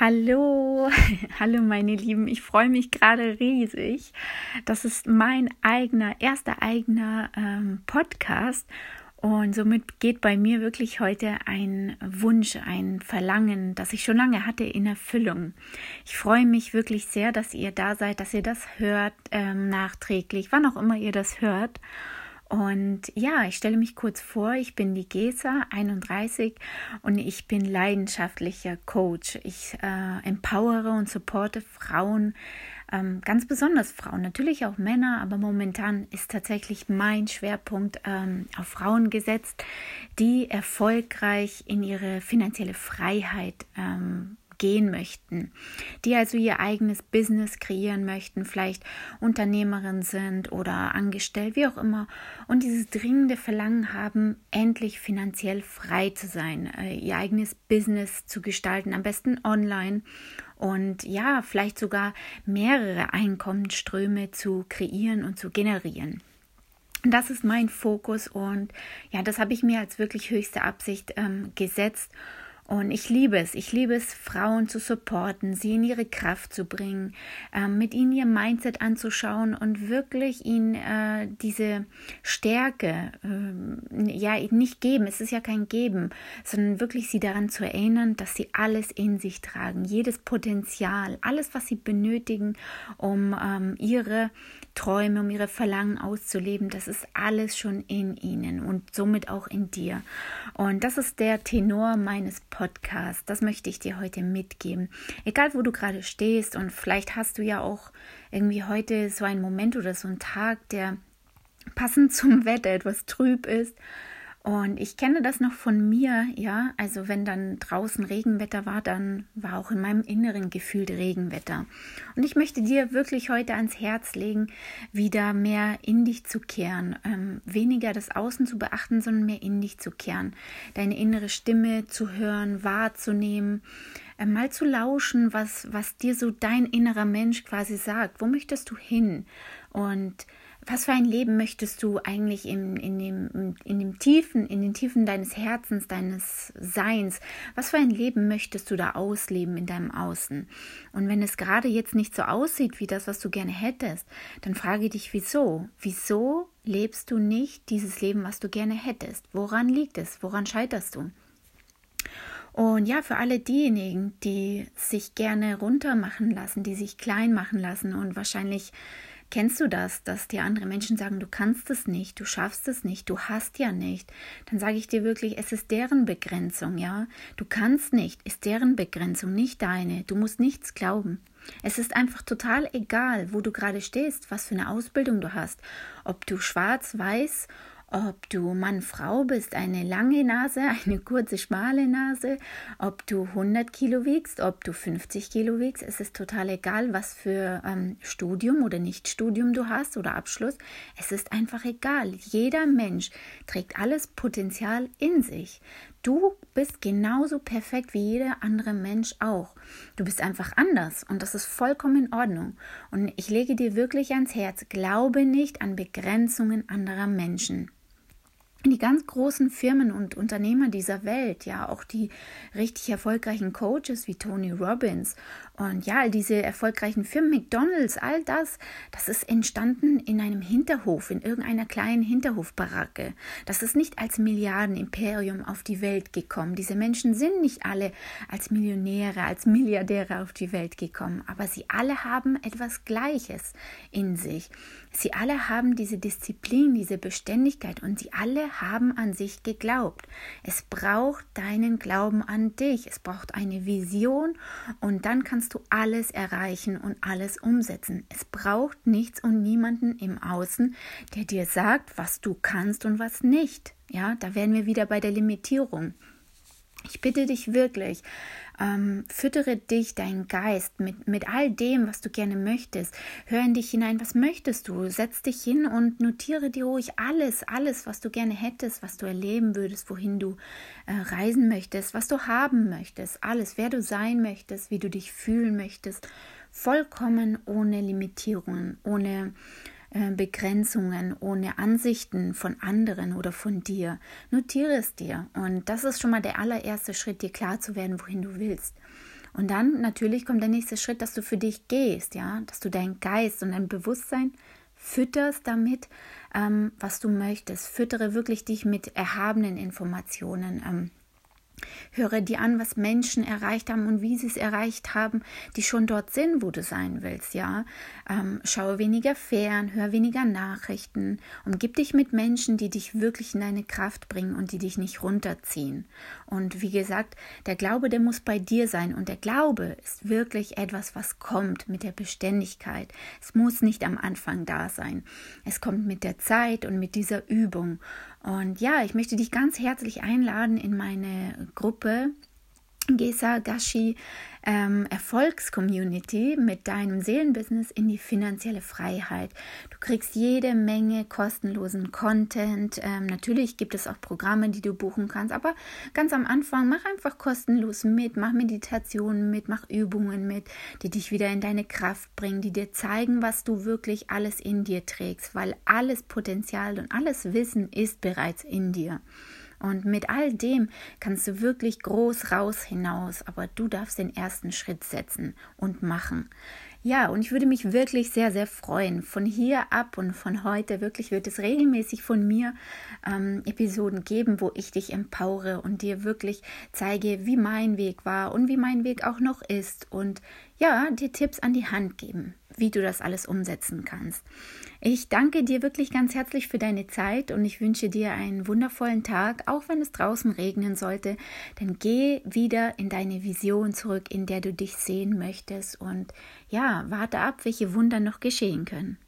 Hallo, hallo meine Lieben, ich freue mich gerade riesig. Das ist mein eigener, erster eigener ähm, Podcast und somit geht bei mir wirklich heute ein Wunsch, ein Verlangen, das ich schon lange hatte, in Erfüllung. Ich freue mich wirklich sehr, dass ihr da seid, dass ihr das hört, ähm, nachträglich, wann auch immer ihr das hört. Und ja, ich stelle mich kurz vor, ich bin die Gesa, 31 und ich bin leidenschaftlicher Coach. Ich äh, empowere und supporte Frauen, ähm, ganz besonders Frauen, natürlich auch Männer, aber momentan ist tatsächlich mein Schwerpunkt ähm, auf Frauen gesetzt, die erfolgreich in ihre finanzielle Freiheit ähm, gehen möchten, die also ihr eigenes Business kreieren möchten, vielleicht Unternehmerin sind oder angestellt, wie auch immer, und dieses dringende Verlangen haben, endlich finanziell frei zu sein, äh, ihr eigenes Business zu gestalten, am besten online und ja, vielleicht sogar mehrere Einkommensströme zu kreieren und zu generieren. Das ist mein Fokus und ja, das habe ich mir als wirklich höchste Absicht ähm, gesetzt und ich liebe es. Ich liebe es, Frauen zu supporten, sie in ihre Kraft zu bringen, äh, mit ihnen ihr Mindset anzuschauen und wirklich ihnen äh, diese Stärke, äh, ja, nicht geben. Es ist ja kein Geben, sondern wirklich sie daran zu erinnern, dass sie alles in sich tragen, jedes Potenzial, alles, was sie benötigen, um ähm, ihre Träume, um ihre Verlangen auszuleben, das ist alles schon in ihnen und somit auch in dir. Und das ist der Tenor meines Podcasts. Das möchte ich dir heute mitgeben. Egal, wo du gerade stehst und vielleicht hast du ja auch irgendwie heute so einen Moment oder so einen Tag, der passend zum Wetter etwas trüb ist und ich kenne das noch von mir, ja, also wenn dann draußen Regenwetter war, dann war auch in meinem Inneren gefühlt Regenwetter. Und ich möchte dir wirklich heute ans Herz legen, wieder mehr in dich zu kehren, ähm, weniger das Außen zu beachten, sondern mehr in dich zu kehren, deine innere Stimme zu hören, wahrzunehmen, äh, mal zu lauschen, was, was dir so dein innerer Mensch quasi sagt. Wo möchtest du hin? Und was für ein Leben möchtest du eigentlich in, in, dem, in dem Tiefen, in den Tiefen deines Herzens, deines Seins, was für ein Leben möchtest du da ausleben in deinem Außen? Und wenn es gerade jetzt nicht so aussieht wie das, was du gerne hättest, dann frage dich, wieso? Wieso lebst du nicht dieses Leben, was du gerne hättest? Woran liegt es? Woran scheiterst du? Und ja, für alle diejenigen, die sich gerne runter machen lassen, die sich klein machen lassen und wahrscheinlich Kennst du das, dass dir andere Menschen sagen, du kannst es nicht, du schaffst es nicht, du hast ja nicht? Dann sage ich dir wirklich, es ist deren Begrenzung, ja? Du kannst nicht, ist deren Begrenzung, nicht deine. Du musst nichts glauben. Es ist einfach total egal, wo du gerade stehst, was für eine Ausbildung du hast, ob du schwarz, weiß ob du Mann, Frau bist, eine lange Nase, eine kurze, schmale Nase, ob du 100 Kilo wiegst, ob du 50 Kilo wiegst, es ist total egal, was für ähm, Studium oder Nicht-Studium du hast oder Abschluss. Es ist einfach egal. Jeder Mensch trägt alles Potenzial in sich. Du bist genauso perfekt wie jeder andere Mensch auch. Du bist einfach anders und das ist vollkommen in Ordnung. Und ich lege dir wirklich ans Herz, glaube nicht an Begrenzungen anderer Menschen die ganz großen Firmen und Unternehmer dieser Welt, ja, auch die richtig erfolgreichen Coaches wie Tony Robbins und ja, all diese erfolgreichen Firmen, McDonalds, all das, das ist entstanden in einem Hinterhof, in irgendeiner kleinen Hinterhofbaracke. Das ist nicht als Milliardenimperium auf die Welt gekommen. Diese Menschen sind nicht alle als Millionäre, als Milliardäre auf die Welt gekommen, aber sie alle haben etwas Gleiches in sich. Sie alle haben diese Disziplin, diese Beständigkeit und sie alle haben an sich geglaubt. Es braucht deinen Glauben an dich. Es braucht eine Vision und dann kannst du alles erreichen und alles umsetzen. Es braucht nichts und niemanden im Außen, der dir sagt, was du kannst und was nicht. Ja, da wären wir wieder bei der Limitierung. Ich bitte dich wirklich, ähm, füttere dich, deinen Geist mit, mit all dem, was du gerne möchtest. Hör in dich hinein, was möchtest du? Setz dich hin und notiere dir ruhig alles, alles, was du gerne hättest, was du erleben würdest, wohin du äh, reisen möchtest, was du haben möchtest, alles, wer du sein möchtest, wie du dich fühlen möchtest. Vollkommen ohne Limitierungen, ohne Begrenzungen, ohne Ansichten von anderen oder von dir. Notiere es dir. Und das ist schon mal der allererste Schritt, dir klar zu werden, wohin du willst. Und dann natürlich kommt der nächste Schritt, dass du für dich gehst, ja, dass du deinen Geist und dein Bewusstsein fütterst damit, ähm, was du möchtest. Füttere wirklich dich mit erhabenen Informationen. Ähm, Höre dir an, was Menschen erreicht haben und wie sie es erreicht haben, die schon dort sind, wo du sein willst, ja. Ähm, schaue weniger fern, hör weniger Nachrichten, umgib dich mit Menschen, die dich wirklich in deine Kraft bringen und die dich nicht runterziehen. Und wie gesagt, der Glaube, der muss bei dir sein und der Glaube ist wirklich etwas, was kommt mit der Beständigkeit. Es muss nicht am Anfang da sein. Es kommt mit der Zeit und mit dieser Übung. Und ja, ich möchte dich ganz herzlich einladen in meine Gruppe Gesa Gashi ähm, Erfolgscommunity mit deinem Seelenbusiness in die finanzielle Freiheit. Du kriegst jede Menge kostenlosen Content. Ähm, natürlich gibt es auch Programme, die du buchen kannst, aber ganz am Anfang mach einfach kostenlos mit, mach Meditationen mit, mach Übungen mit, die dich wieder in deine Kraft bringen, die dir zeigen, was du wirklich alles in dir trägst, weil alles Potenzial und alles Wissen ist bereits in dir. Und mit all dem kannst du wirklich groß raus hinaus, aber du darfst den ersten Schritt setzen und machen. Ja, und ich würde mich wirklich sehr, sehr freuen. Von hier ab und von heute wirklich wird es regelmäßig von mir ähm, Episoden geben, wo ich dich empowere und dir wirklich zeige, wie mein Weg war und wie mein Weg auch noch ist. Und ja, dir Tipps an die Hand geben wie du das alles umsetzen kannst. Ich danke dir wirklich ganz herzlich für deine Zeit und ich wünsche dir einen wundervollen Tag, auch wenn es draußen regnen sollte. Dann geh wieder in deine Vision zurück, in der du dich sehen möchtest und ja, warte ab, welche Wunder noch geschehen können.